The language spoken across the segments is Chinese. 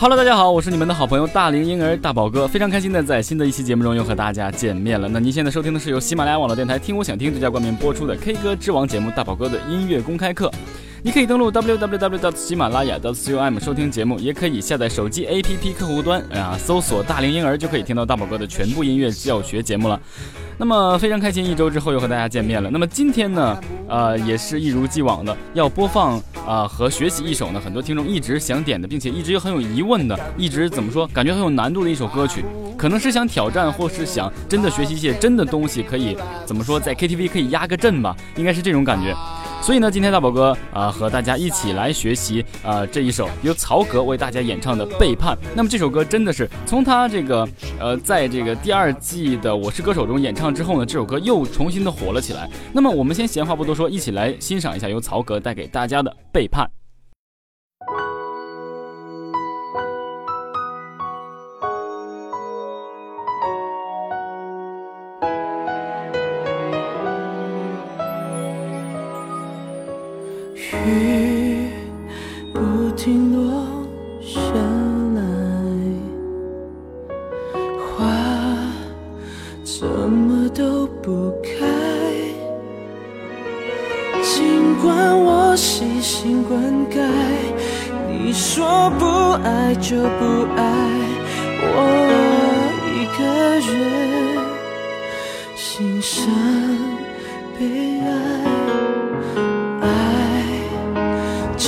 Hello，大家好，我是你们的好朋友大龄婴儿大宝哥，非常开心的在新的一期节目中又和大家见面了。那您现在收听的是由喜马拉雅网络电台听我想听独家冠名播出的 K 歌之王节目大宝哥的音乐公开课。你可以登录 www. 喜马拉雅 .com 收听节目，也可以下载手机 APP 客户端啊，搜索“大龄婴儿”就可以听到大宝哥的全部音乐教学节目了。那么非常开心，一周之后又和大家见面了。那么今天呢，呃，也是一如既往的要播放啊、和学习一首呢，很多听众一直想点的，并且一直又很有疑问的，一直怎么说，感觉很有难度的一首歌曲，可能是想挑战，或是想真的学习一些真的东西，可以怎么说，在 KTV 可以压个阵吧，应该是这种感觉。所以呢，今天大宝哥啊、和大家一起来学习啊、这一首由曹格为大家演唱的《背叛》。那么这首歌真的是从他这个呃在这个第二季的《我是歌手》中演唱之后呢，这首歌又重新的火了起来。那么我们先闲话不多说，一起来欣赏一下由曹格带给大家的《背叛》。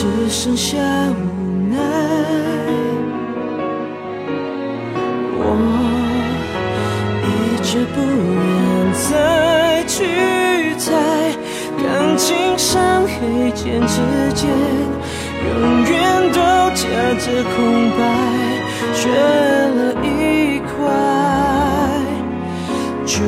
只剩下无奈。我一直不愿再去猜，感情像黑键之间，永远都夹着空白，缺了一块就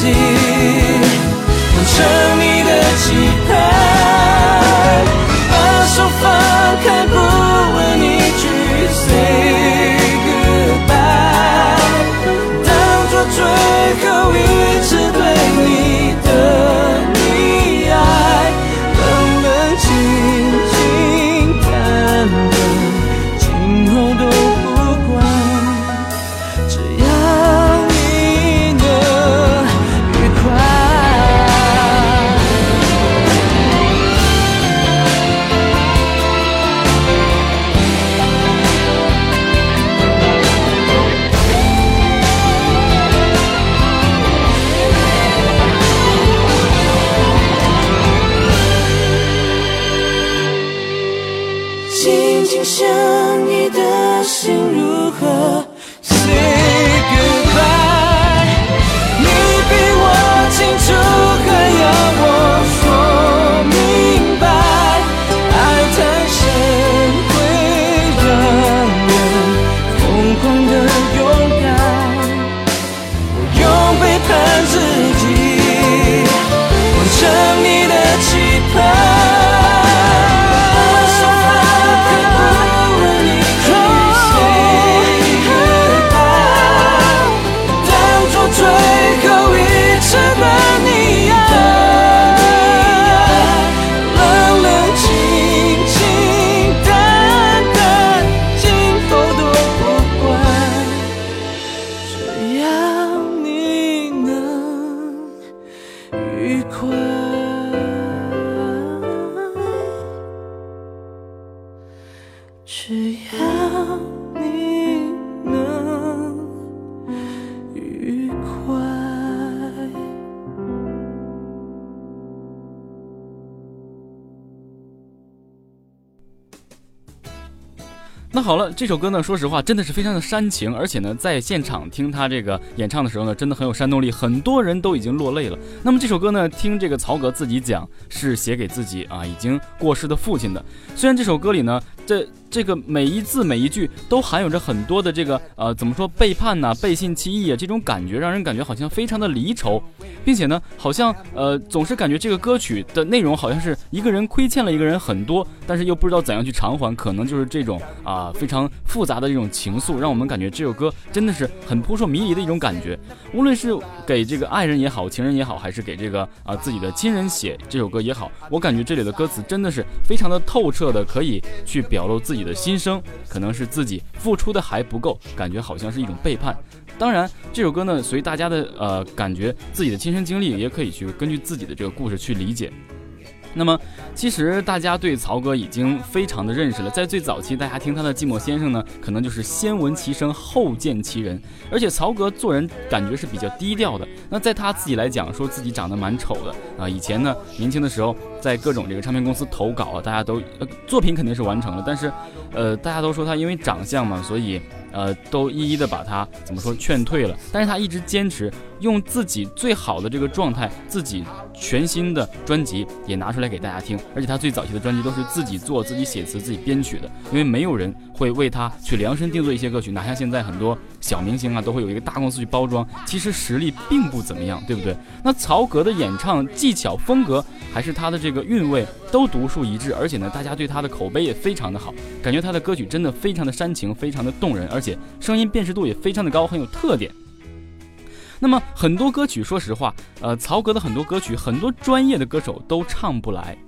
己，这首歌呢，说实话真的是非常的煽情，而且呢，在现场听他这个演唱的时候呢，真的很有煽动力，很多人都已经落泪了。那么这首歌呢，听这个曹格自己讲，是写给自己啊已经过世的父亲的。虽然这首歌里呢，这这个每一字每一句都含有着很多的这个呃怎么说背叛呐、背信弃义啊这种感觉，让人感觉好像非常的离愁，并且呢，好像呃总是感觉这个歌曲的内容好像是一个人亏欠了一个人很多，但是又不知道怎样去偿还，可能就是这种啊、非常复杂的这种情愫，让我们感觉这首歌真的是很扑朔迷离的一种感觉。无论是给这个爱人也好，情人也好，还是给这个啊、自己的亲人写这首歌也好，我感觉这里的歌词真的是非常的透彻的，可以去表露自己己的心声，可能是自己付出的还不够，感觉好像是一种背叛。当然，这首歌呢，随大家的呃感觉，自己的亲身经历也可以去根据自己的这个故事去理解。那么，其实大家对曹格已经非常的认识了。在最早期，大家听他的《寂寞先生》呢，可能就是先闻其声后见其人。而且曹格做人感觉是比较低调的。那在他自己来讲，说自己长得蛮丑的啊。以前呢，年轻的时候在各种这个唱片公司投稿啊，大家都呃作品肯定是完成了，但是呃大家都说他因为长相嘛，所以呃都一一的把他怎么说劝退了。但是他一直坚持用自己最好的这个状态，自己全新的专辑也拿出来给大家听。而且他最早期的专辑都是自己做、自己写词、自己编曲的，因为没有人会为他去量身定做一些歌曲，哪像现在很多小明星啊都会有一个大公司去包装，其实实力并不怎么样，对不对？那曹格的演唱技巧、风格，还是他的这这个韵味，都独树一帜，而且呢，大家对他的口碑也非常的好，感觉他的歌曲真的非常的煽情，非常的动人，而且声音辨识度也非常的高，很有特点。那么很多歌曲，说实话，呃，曹格的很多歌曲，很多专业的歌手都唱不来。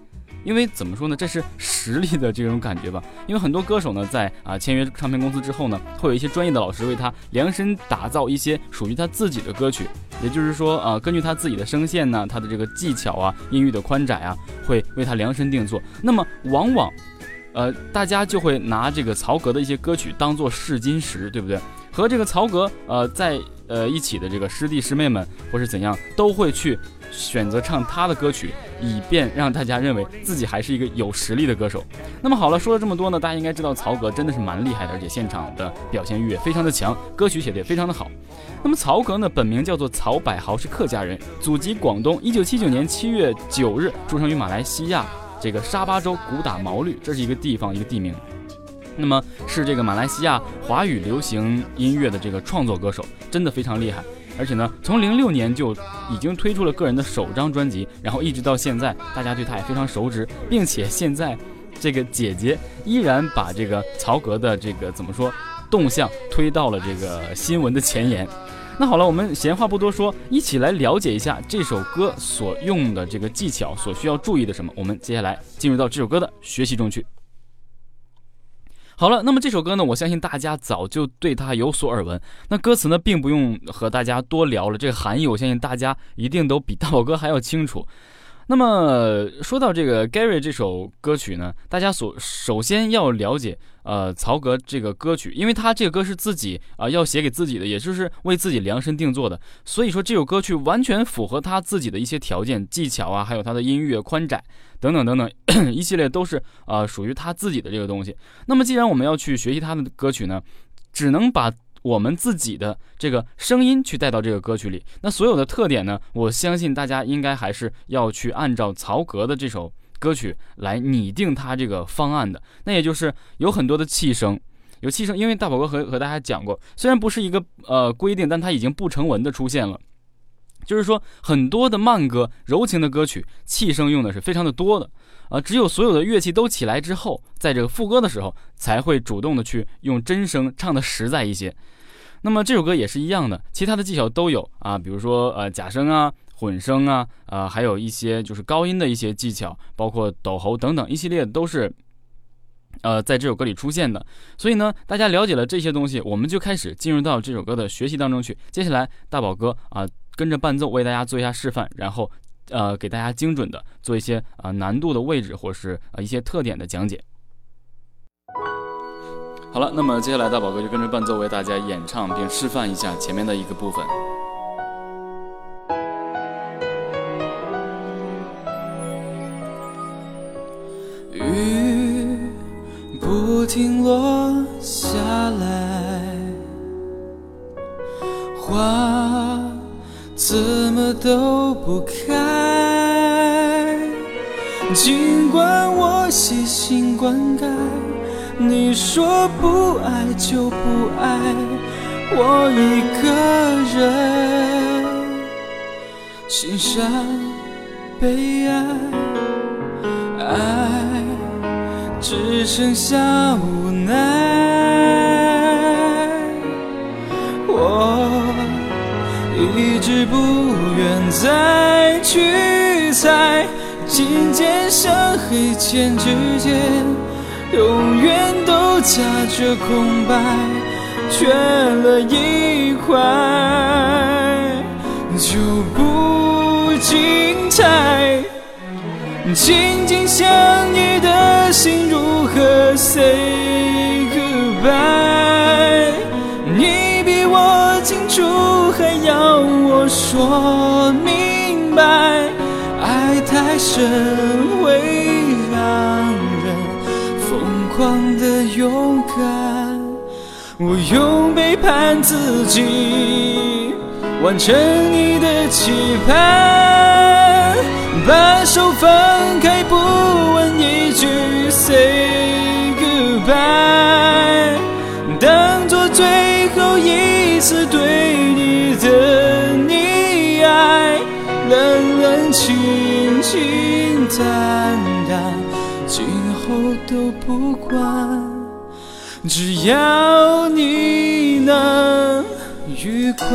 因为怎么说呢，这是实力的这种感觉吧。因为很多歌手呢，在啊签约唱片公司之后呢，会有一些专业的老师为他量身打造一些属于他自己的歌曲。也就是说，啊，根据他自己的声线呢，他的这个技巧啊，音域的宽窄啊，会为他量身定做。那么往往，呃，大家就会拿这个曹格的一些歌曲当做试金石，对不对？和这个曹格呃在呃一起的这个师弟师妹们或是怎样，都会去选择唱他的歌曲，以便让大家认为自己还是一个有实力的歌手。那么好了，说了这么多呢，大家应该知道曹格真的是蛮厉害的，而且现场的表现欲也非常的强，歌曲写的也非常的好。那么曹格呢，本名叫做曹百豪，是客家人，祖籍广东，一九七九年七月九日出生于马来西亚这个沙巴州古打毛绿，这是一个地方一个地名。那么是这个马来西亚华语流行音乐的这个创作歌手，真的非常厉害。而且呢，从零六年就已经推出了个人的首张专辑，然后一直到现在，大家对他也非常熟知，并且现在这个姐姐依然把这个曹格的这个怎么说动向推到了这个新闻的前沿。那好了，我们闲话不多说，一起来了解一下这首歌所用的这个技巧，所需要注意的什么。我们接下来进入到这首歌的学习中去。好了，那么这首歌呢，我相信大家早就对它有所耳闻。那歌词呢，并不用和大家多聊了，这个含义我相信大家一定都比大宝哥还要清楚。那么说到这个 Gary 这首歌曲呢，大家所首先要了解，呃，曹格这个歌曲，因为他这个歌是自己啊要写给自己的，也就是为自己量身定做的，所以说这首歌曲完全符合他自己的一些条件、技巧啊，还有他的音乐宽窄等等等等 一系列都是啊属于他自己的这个东西。那么既然我们要去学习他的歌曲呢，只能把。我们自己的这个声音去带到这个歌曲里，那所有的特点呢？我相信大家应该还是要去按照曹格的这首歌曲来拟定它这个方案的。那也就是有很多的气声，有气声，因为大宝哥和和大家讲过，虽然不是一个呃规定，但它已经不成文的出现了，就是说很多的慢歌、柔情的歌曲，气声用的是非常的多的。啊，只有所有的乐器都起来之后，在这个副歌的时候，才会主动的去用真声唱的实在一些。那么这首歌也是一样的，其他的技巧都有啊，比如说呃假声啊、混声啊，啊还有一些就是高音的一些技巧，包括抖喉等等一系列都是，呃在这首歌里出现的。所以呢，大家了解了这些东西，我们就开始进入到这首歌的学习当中去。接下来大宝哥啊跟着伴奏为大家做一下示范，然后。呃，给大家精准的做一些啊难度的位置，或是啊一些特点的讲解。好了，那么接下来大宝哥就跟着伴奏为大家演唱并示范一下前面的一个部分。雨不停落下来，花。怎么都不开，尽管我细心灌溉，你说不爱就不爱，我一个人欣赏悲哀，爱只剩下无奈。我一直不愿再去猜，金剑向黑键之间，永远都夹着空白，缺了一块就不精彩。紧紧相依的心如何 say goodbye？你比我清楚。还要我说明白，太深会让人疯狂的勇敢。我用背叛自己完成你的期盼，把手放开，不问一句 say goodbye，当做最后一次对你。的，冷冷清清淡淡，今后都不管，只要你能愉快。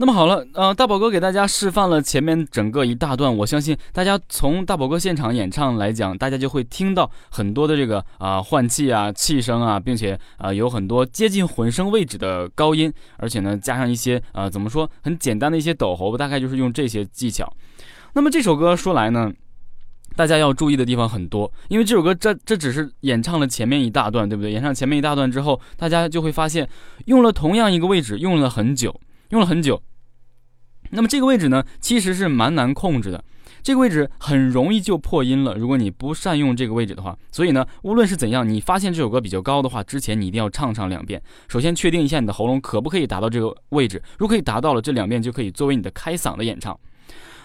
那么好了，呃，大宝哥给大家示范了前面整个一大段，我相信大家从大宝哥现场演唱来讲，大家就会听到很多的这个啊换气啊、气声啊，并且啊有很多接近混声位置的高音，而且呢加上一些啊怎么说很简单的一些抖喉，大概就是用这些技巧。那么这首歌说来呢，大家要注意的地方很多，因为这首歌这这只是演唱了前面一大段，对不对？演唱前面一大段之后，大家就会发现用了同样一个位置用了很久，用了很久。那么这个位置呢，其实是蛮难控制的，这个位置很容易就破音了。如果你不善用这个位置的话，所以呢，无论是怎样，你发现这首歌比较高的话，之前你一定要唱上两遍。首先确定一下你的喉咙可不可以达到这个位置，如果可以达到了，这两遍就可以作为你的开嗓的演唱。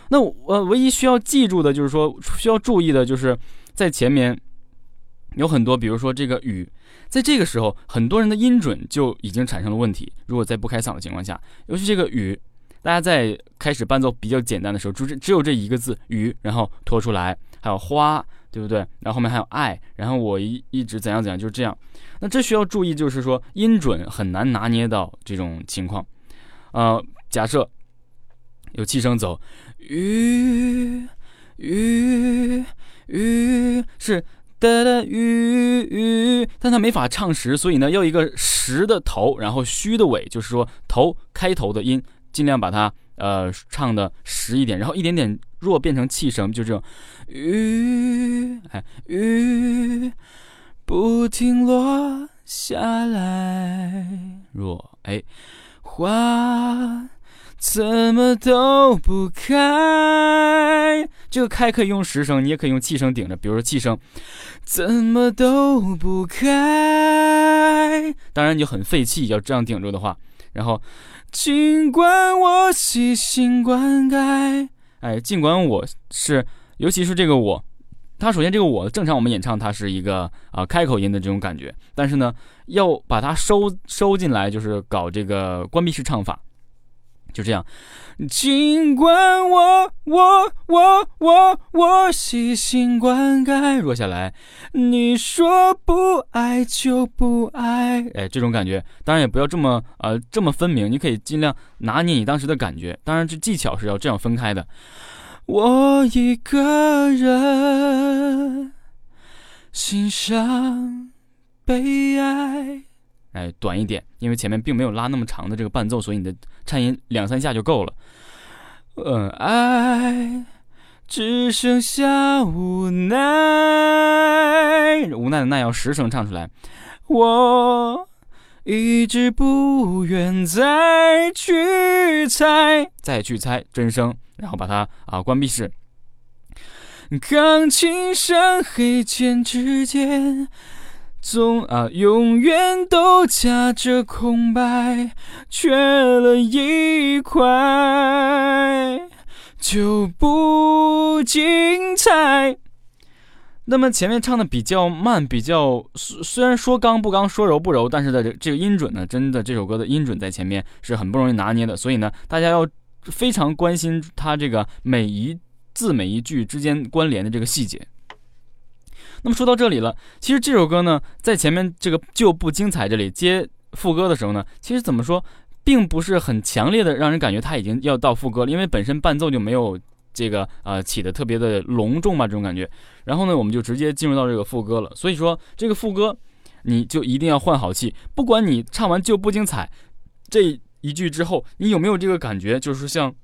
那我唯一需要记住的就是说，需要注意的就是在前面有很多，比如说这个雨，在这个时候，很多人的音准就已经产生了问题。如果在不开嗓的情况下，尤其这个雨。大家在开始伴奏比较简单的时候，只只有这一个字“雨”，然后拖出来，还有花，对不对？然后后面还有爱，然后我一一直怎样怎样，就是这样。那这需要注意，就是说音准很难拿捏到这种情况。呃，假设有气声走，雨雨雨是。哒哒雨雨，但它没法唱实，所以呢，要一个实的头，然后虚的尾，就是说头开头的音，尽量把它呃唱的实一点，然后一点点弱变成气声，就这种雨哎雨不停落下来，弱哎花。怎么都不开，这个开可以用实声，你也可以用气声顶着。比如说气声，怎么都不开，当然你就很费气，要这样顶住的话。然后，尽管我细心灌溉，哎，尽管我是，尤其是这个我，它首先这个我正常我们演唱它是一个啊开口音的这种感觉，但是呢，要把它收收进来，就是搞这个关闭式唱法。就这样，尽管我我我我我细心灌溉，弱下来。你说不爱就不爱，哎，这种感觉，当然也不要这么呃这么分明，你可以尽量拿捏你当时的感觉。当然，这技巧是要这样分开的。我一个人欣赏悲哀。哎，短一点，因为前面并没有拉那么长的这个伴奏，所以你的颤音两三下就够了。嗯，爱只剩下无奈，无奈的奈要十声唱出来。我一直不愿再去猜，再去猜真声，然后把它啊关闭式。钢琴上黑键之间。总啊，永远都夹着空白，缺了一块就不精彩。那么前面唱的比较慢，比较虽然说刚不刚，说柔不柔，但是的这这个音准呢，真的这首歌的音准在前面是很不容易拿捏的，所以呢，大家要非常关心它这个每一字每一句之间关联的这个细节。那么说到这里了，其实这首歌呢，在前面这个就不精彩这里接副歌的时候呢，其实怎么说，并不是很强烈的让人感觉它已经要到副歌了，因为本身伴奏就没有这个呃起的特别的隆重嘛这种感觉。然后呢，我们就直接进入到这个副歌了。所以说这个副歌，你就一定要换好气，不管你唱完就不精彩这一句之后，你有没有这个感觉，就是像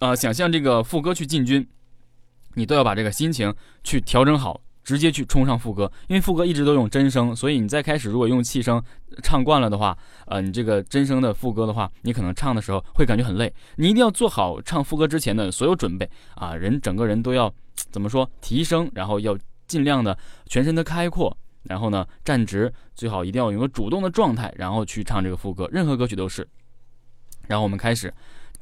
啊想象这个副歌去进军，你都要把这个心情去调整好。直接去冲上副歌，因为副歌一直都用真声，所以你再开始如果用气声唱惯了的话，呃，你这个真声的副歌的话，你可能唱的时候会感觉很累。你一定要做好唱副歌之前的所有准备啊，人整个人都要怎么说提升，然后要尽量的全身的开阔，然后呢站直，最好一定要有个主动的状态，然后去唱这个副歌。任何歌曲都是。然后我们开始。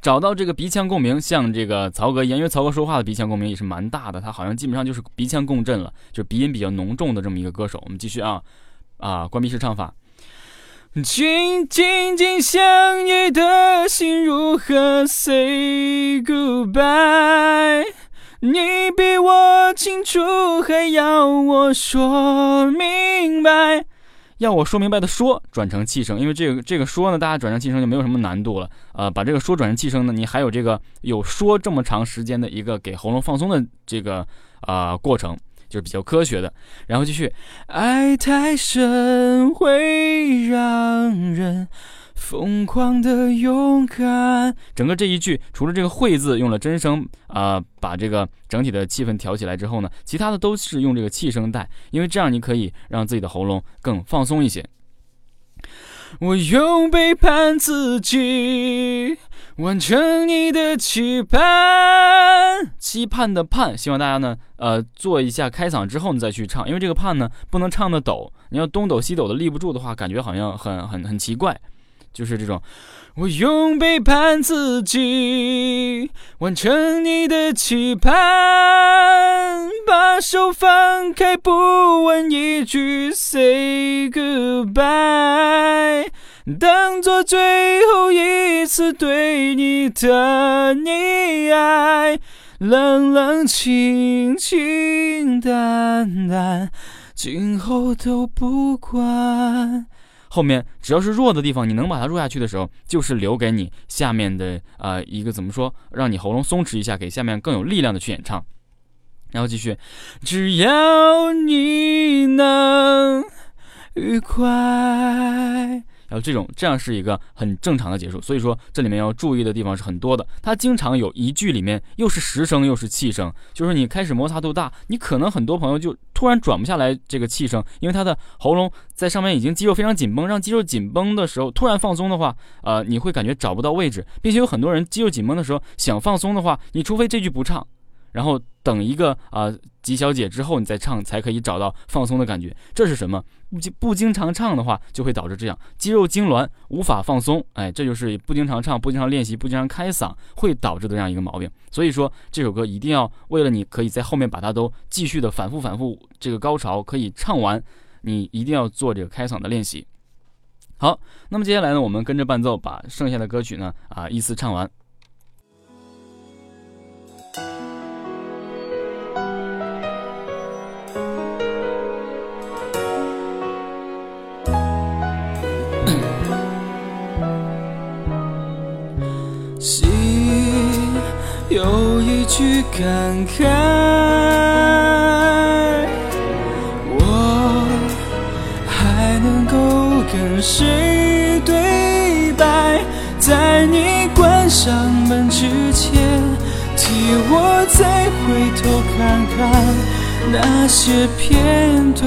找到这个鼻腔共鸣，像这个曹格一样，因为曹格说话的鼻腔共鸣也是蛮大的，他好像基本上就是鼻腔共振了，就鼻音比较浓重的这么一个歌手。我们继续啊，啊，关闭式唱法。紧紧紧相依的心如何 say goodbye？你比我清楚，还要我说明白。要我说明白的说转成气声，因为这个这个说呢，大家转成气声就没有什么难度了。呃，把这个说转成气声呢，你还有这个有说这么长时间的一个给喉咙放松的这个啊过程，就是比较科学的。然后继续，爱太深会让人。疯狂的勇敢，整个这一句除了这个“会”字用了真声啊，把这个整体的气氛调起来之后呢，其他的都是用这个气声带，因为这样你可以让自己的喉咙更放松一些。我用背叛自己完成你的期盼，期盼的盼，希望大家呢，呃，做一下开嗓之后你再去唱，因为这个盼呢不能唱的抖，你要东抖西抖的立不住的话，感觉好像很很很奇怪。就是这种，我用背叛自己完成你的期盼，把手放开，不问一句，say goodbye。当做最后一次对你的溺爱，冷冷清清淡淡，今后都不管。后面只要是弱的地方，你能把它弱下去的时候，就是留给你下面的啊一个怎么说，让你喉咙松弛一下，给下面更有力量的去演唱。然后继续，只要你能愉快。然后这种这样是一个很正常的结束，所以说这里面要注意的地方是很多的。它经常有一句里面又是实声又是气声，就是你开始摩擦度大，你可能很多朋友就突然转不下来这个气声，因为他的喉咙在上面已经肌肉非常紧绷，让肌肉紧绷的时候突然放松的话，呃，你会感觉找不到位置，并且有很多人肌肉紧绷的时候想放松的话，你除非这句不唱。然后等一个啊吉小姐之后，你再唱才可以找到放松的感觉。这是什么？不经不经常唱的话，就会导致这样肌肉痉挛，无法放松。哎，这就是不经常唱、不经常练习、不经常开嗓会导致的这样一个毛病。所以说这首歌一定要为了你可以在后面把它都继续的反复反复这个高潮可以唱完，你一定要做这个开嗓的练习。好，那么接下来呢，我们跟着伴奏把剩下的歌曲呢啊依次唱完。感慨，我还能够跟谁对白？在你关上门之前，替我再回头看看那些片段，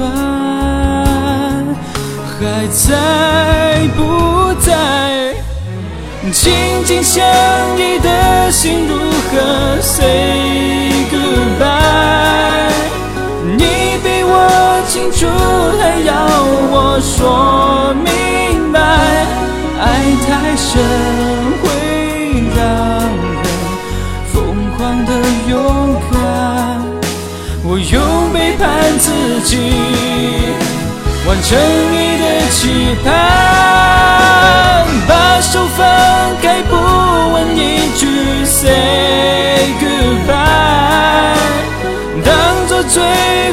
还在不在？紧紧相依的心如何 say goodbye？你比我清楚，还要我说明白？爱太深会让人疯狂的勇敢，我用背叛自己完成你的期盼，把手放开，不问一句。Say goodbye，当做最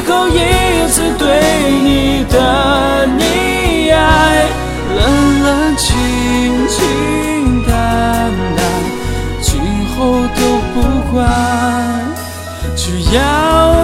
后一次对你的溺爱，冷冷清清淡淡，今后都不管，只要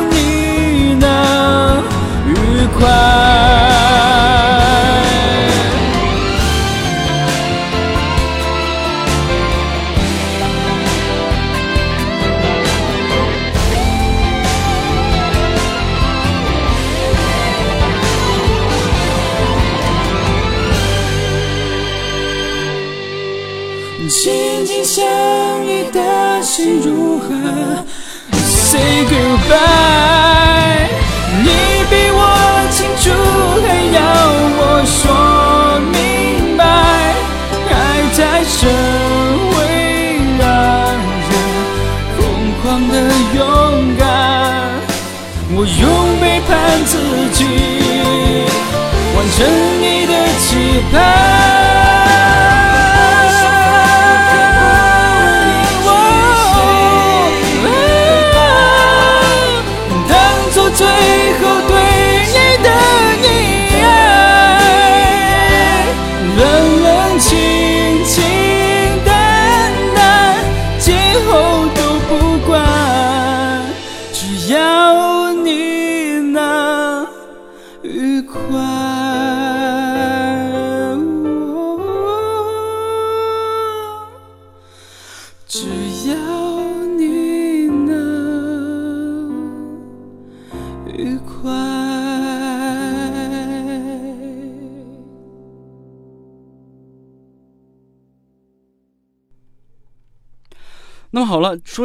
狂的勇敢，我用背叛自己完成你的期盼。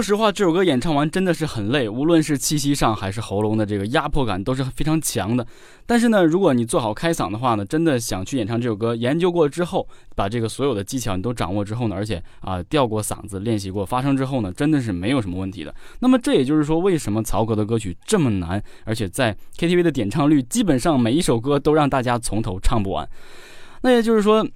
说实话，这首歌演唱完真的是很累，无论是气息上还是喉咙的这个压迫感都是非常强的。但是呢，如果你做好开嗓的话呢，真的想去演唱这首歌，研究过之后，把这个所有的技巧你都掌握之后呢，而且啊调过嗓子练习过发声之后呢，真的是没有什么问题的。那么这也就是说，为什么曹格的歌曲这么难，而且在 KTV 的点唱率基本上每一首歌都让大家从头唱不完。那也就是说。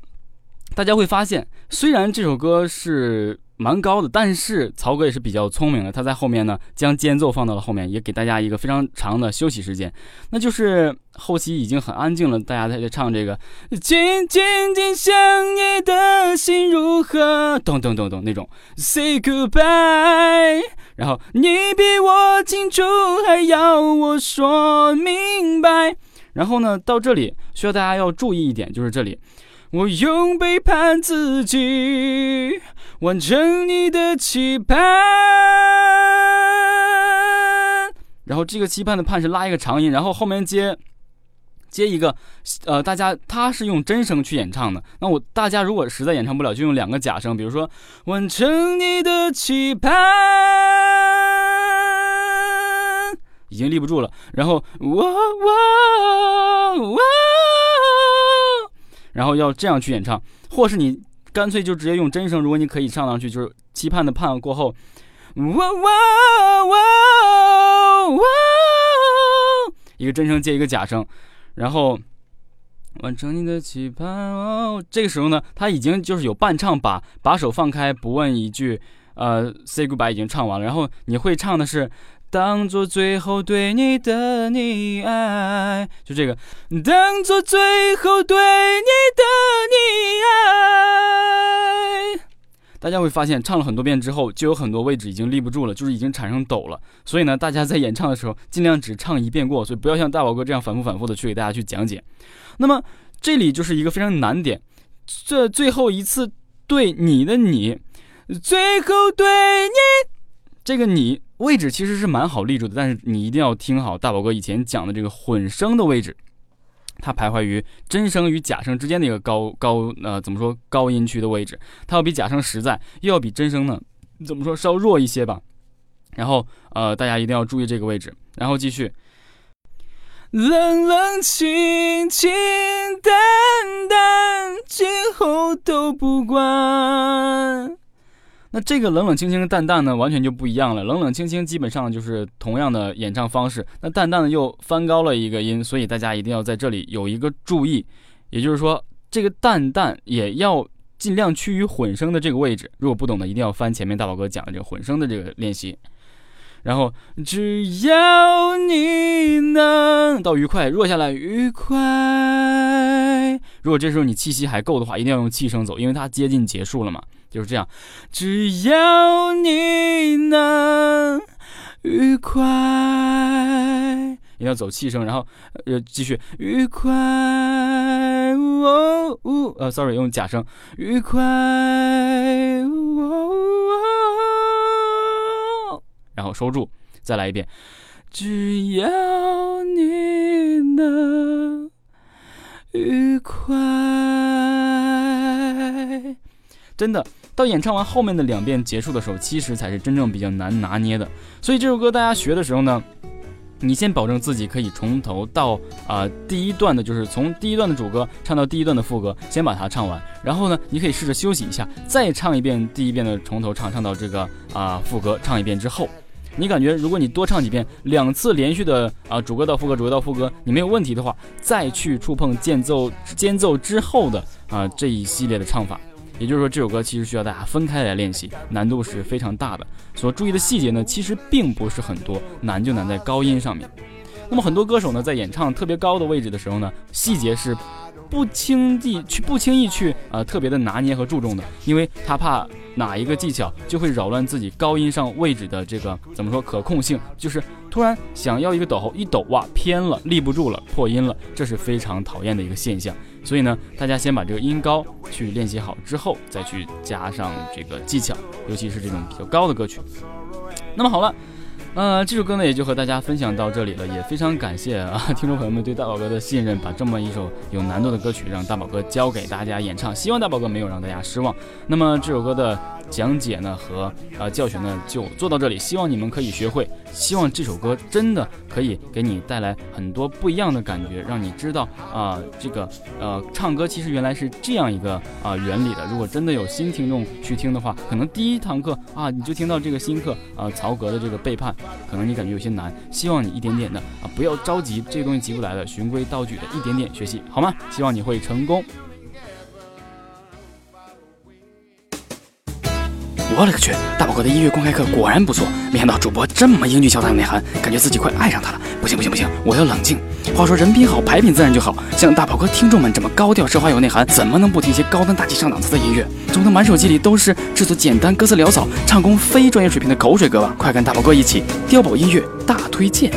大家会发现，虽然这首歌是蛮高的，但是曹格也是比较聪明的，他在后面呢将间奏放到了后面，也给大家一个非常长的休息时间。那就是后期已经很安静了，大家在这唱这个“静静静想你的心如何”咚咚咚咚那种 “say goodbye”，然后你比我清楚，还要我说明白。然后呢，到这里需要大家要注意一点，就是这里。我用背叛自己完成你的期盼，然后这个期盼的盼是拉一个长音，然后后面接接一个，呃，大家他是用真声去演唱的。那我大家如果实在演唱不了，就用两个假声，比如说完成你的期盼，已经立不住了，然后哇哇哇。然后要这样去演唱，或是你干脆就直接用真声。如果你可以唱上去，就是期盼的盼过后，哇哇哇哇，一个真声接一个假声，然后完成你的期盼。哦，这个时候呢，他已经就是有伴唱，把把手放开，不问一句，呃，say goodbye 已经唱完了。然后你会唱的是。当做最后对你的溺爱，就这个。当做最后对你的溺爱。大家会发现，唱了很多遍之后，就有很多位置已经立不住了，就是已经产生抖了。所以呢，大家在演唱的时候，尽量只唱一遍过，所以不要像大宝哥这样反复反复的去给大家去讲解。那么这里就是一个非常难点，这最后一次对你的你，最后对你。这个你位置其实是蛮好立住的，但是你一定要听好大宝哥以前讲的这个混声的位置，它徘徊于真声与假声之间的一个高高呃怎么说高音区的位置，它要比假声实在，又要比真声呢怎么说稍弱一些吧。然后呃大家一定要注意这个位置，然后继续，冷冷清清淡淡，今后都不管。那这个冷冷清清淡淡呢，完全就不一样了。冷冷清清基本上就是同样的演唱方式，那淡淡的又翻高了一个音，所以大家一定要在这里有一个注意，也就是说，这个淡淡也要尽量趋于混声的这个位置。如果不懂的，一定要翻前面大宝哥讲的这个混声的这个练习。然后只要你能到愉快弱下来愉快，如果这时候你气息还够的话，一定要用气声走，因为它接近结束了嘛。就是这样，只要你能愉快，一定要走气声，然后呃继续。愉快，哦哦呃，sorry，用假声，愉快，哦，然后收住，再来一遍，只要你能愉快，真的。到演唱完后面的两遍结束的时候，其实才是真正比较难拿捏的。所以这首歌大家学的时候呢，你先保证自己可以从头到啊第一段的，就是从第一段的主歌唱到第一段的副歌，先把它唱完。然后呢，你可以试着休息一下，再唱一遍第一遍的从头唱，唱到这个啊副歌唱一遍之后，你感觉如果你多唱几遍，两次连续的啊主歌到副歌，主歌到副歌，你没有问题的话，再去触碰间奏间奏之后的啊这一系列的唱法。也就是说，这首歌其实需要大家分开来练习，难度是非常大的。所注意的细节呢，其实并不是很多，难就难在高音上面。那么很多歌手呢，在演唱特别高的位置的时候呢，细节是不轻易去不轻易去呃特别的拿捏和注重的，因为他怕哪一个技巧就会扰乱自己高音上位置的这个怎么说可控性，就是突然想要一个抖后一抖哇偏了，立不住了，破音了，这是非常讨厌的一个现象。所以呢，大家先把这个音高去练习好之后，再去加上这个技巧，尤其是这种比较高的歌曲。那么好了。呃，这首歌呢也就和大家分享到这里了，也非常感谢啊听众朋友们对大宝哥的信任，把这么一首有难度的歌曲让大宝哥教给大家演唱，希望大宝哥没有让大家失望。那么这首歌的讲解呢和呃教学呢就做到这里，希望你们可以学会，希望这首歌真的可以给你带来很多不一样的感觉，让你知道啊这个呃唱歌其实原来是这样一个啊原理的。如果真的有新听众去听的话，可能第一堂课啊你就听到这个新课啊曹格的这个背叛。可能你感觉有些难，希望你一点点的啊，不要着急，这个东西急不来的，循规蹈矩的一点点学习，好吗？希望你会成功。我勒个去！大宝哥的音乐公开课果然不错，没想到主播这么英俊潇洒有内涵，感觉自己快爱上他了。不行不行不行，我要冷静。话说人品好，牌品自然就好。像大宝哥听众们这么高调奢华有内涵，怎么能不听些高端大气上档次的音乐？总能满手机里都是制作简单、歌词潦草、唱功非专业水平的口水歌吧？快跟大宝哥一起碉堡音乐大推荐！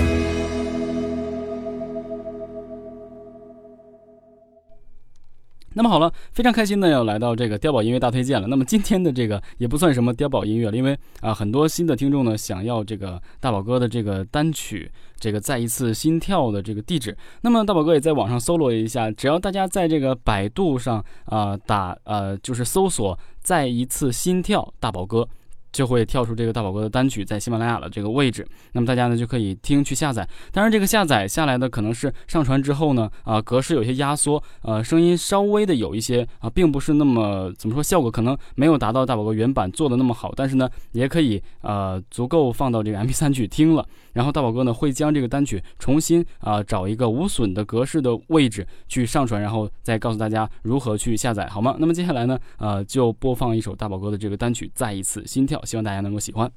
那么好了，非常开心呢要来到这个碉堡音乐大推荐了。那么今天的这个也不算什么碉堡音乐了，因为啊，很多新的听众呢想要这个大宝哥的这个单曲，这个再一次心跳的这个地址。那么大宝哥也在网上搜罗一下，只要大家在这个百度上啊打呃就是搜索再一次心跳大宝哥。就会跳出这个大宝哥的单曲在喜马拉雅的这个位置，那么大家呢就可以听去下载。当然，这个下载下来的可能是上传之后呢，啊，格式有些压缩，呃，声音稍微的有一些啊，并不是那么怎么说，效果可能没有达到大宝哥原版做的那么好，但是呢，也可以呃足够放到这个 MP3 去听了。然后大宝哥呢会将这个单曲重新啊找一个无损的格式的位置去上传，然后再告诉大家如何去下载，好吗？那么接下来呢，呃，就播放一首大宝哥的这个单曲《再一次心跳》，希望大家能够喜欢。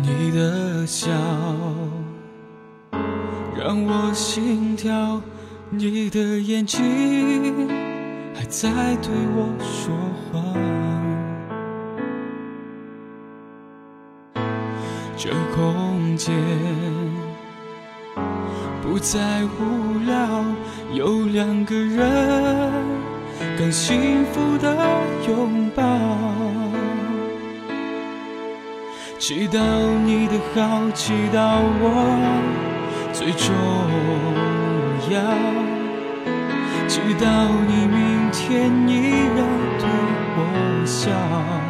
你的笑让我心跳，你的眼睛还在对我说话。这空间不再无聊，有两个人更幸福的拥抱。祈祷你的好，祈祷我最重要。祈祷你明天依然对我笑。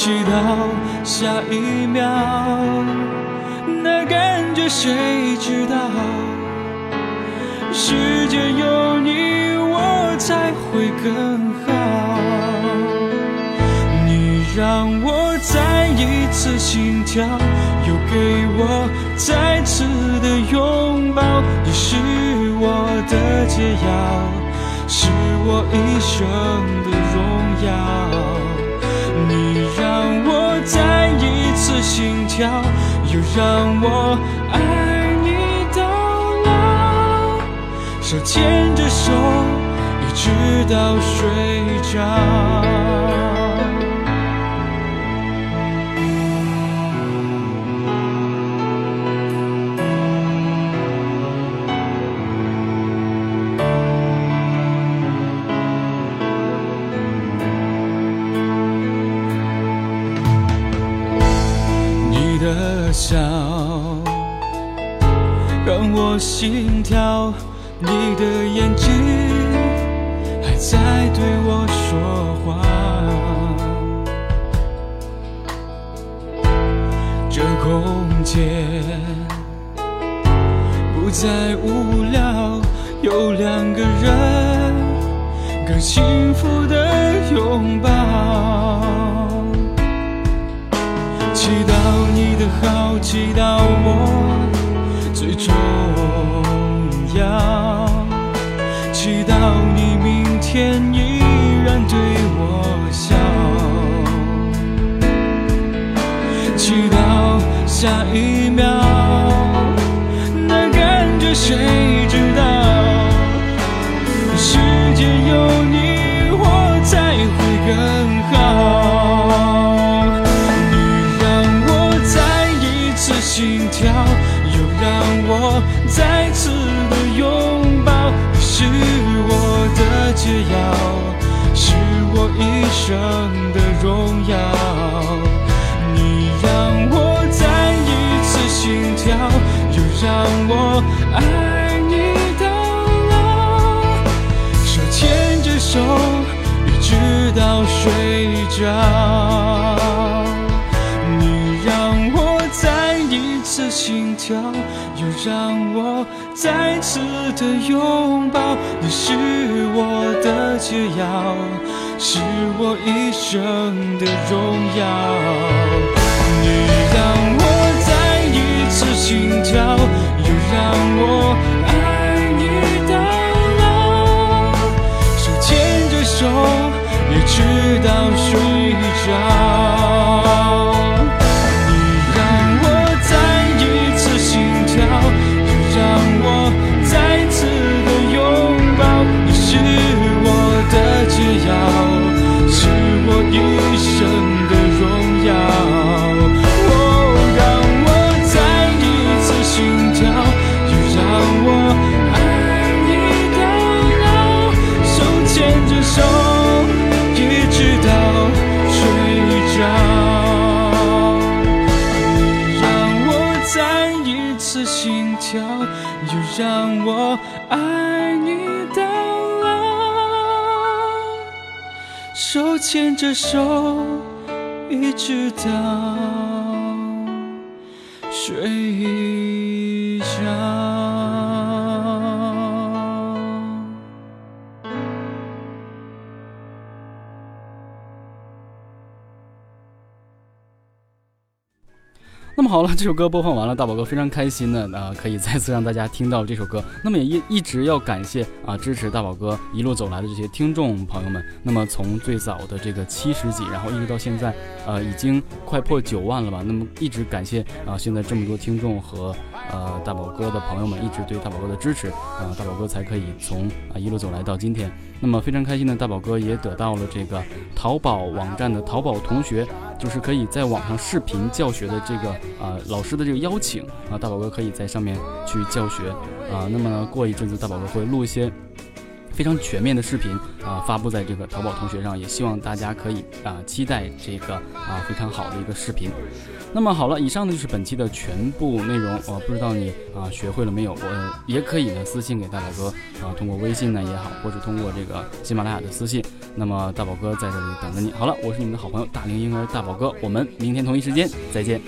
祈祷下一秒那感觉谁知道？世界有你，我才会更好。你让我再一次心跳，又给我再次的拥抱。你是我的解药，是我一生的荣耀。心跳，又让我爱你到老，手牵着手，一直到睡着。祈祷下一秒那感觉谁知道？世界有你，我才会更好。你让我再一次心跳，又让我再次的拥抱。你是我的解药，是我一生让我爱你到老，手牵着手，一直到睡着。你让我再一次心跳，又让我再次的拥抱。你是我的解药，是我一生的荣耀。你心跳，又让我爱你到老。手牵着手，一直到睡着。牵着手，一直到好了，这首歌播放完了，大宝哥非常开心的啊、可以再次让大家听到这首歌。那么也一一直要感谢啊、支持大宝哥一路走来的这些听众朋友们。那么从最早的这个七十几，然后一直到现在，呃，已经快破九万了吧？那么一直感谢啊、现在这么多听众和呃大宝哥的朋友们一直对大宝哥的支持啊、大宝哥才可以从啊、一路走来到今天。那么非常开心的大宝哥也得到了这个淘宝网站的淘宝同学，就是可以在网上视频教学的这个啊、老师的这个邀请啊，大宝哥可以在上面去教学啊。那么，过一阵子大宝哥会录一些。非常全面的视频啊、发布在这个淘宝同学上，也希望大家可以啊、期待这个啊、非常好的一个视频。那么好了，以上呢就是本期的全部内容。我、不知道你啊、学会了没有？我也可以呢私信给大宝哥啊、通过微信呢也好，或者通过这个喜马拉雅的私信。那么大宝哥在这里等着你。好了，我是你们的好朋友大龄婴儿大宝哥，我们明天同一时间再见。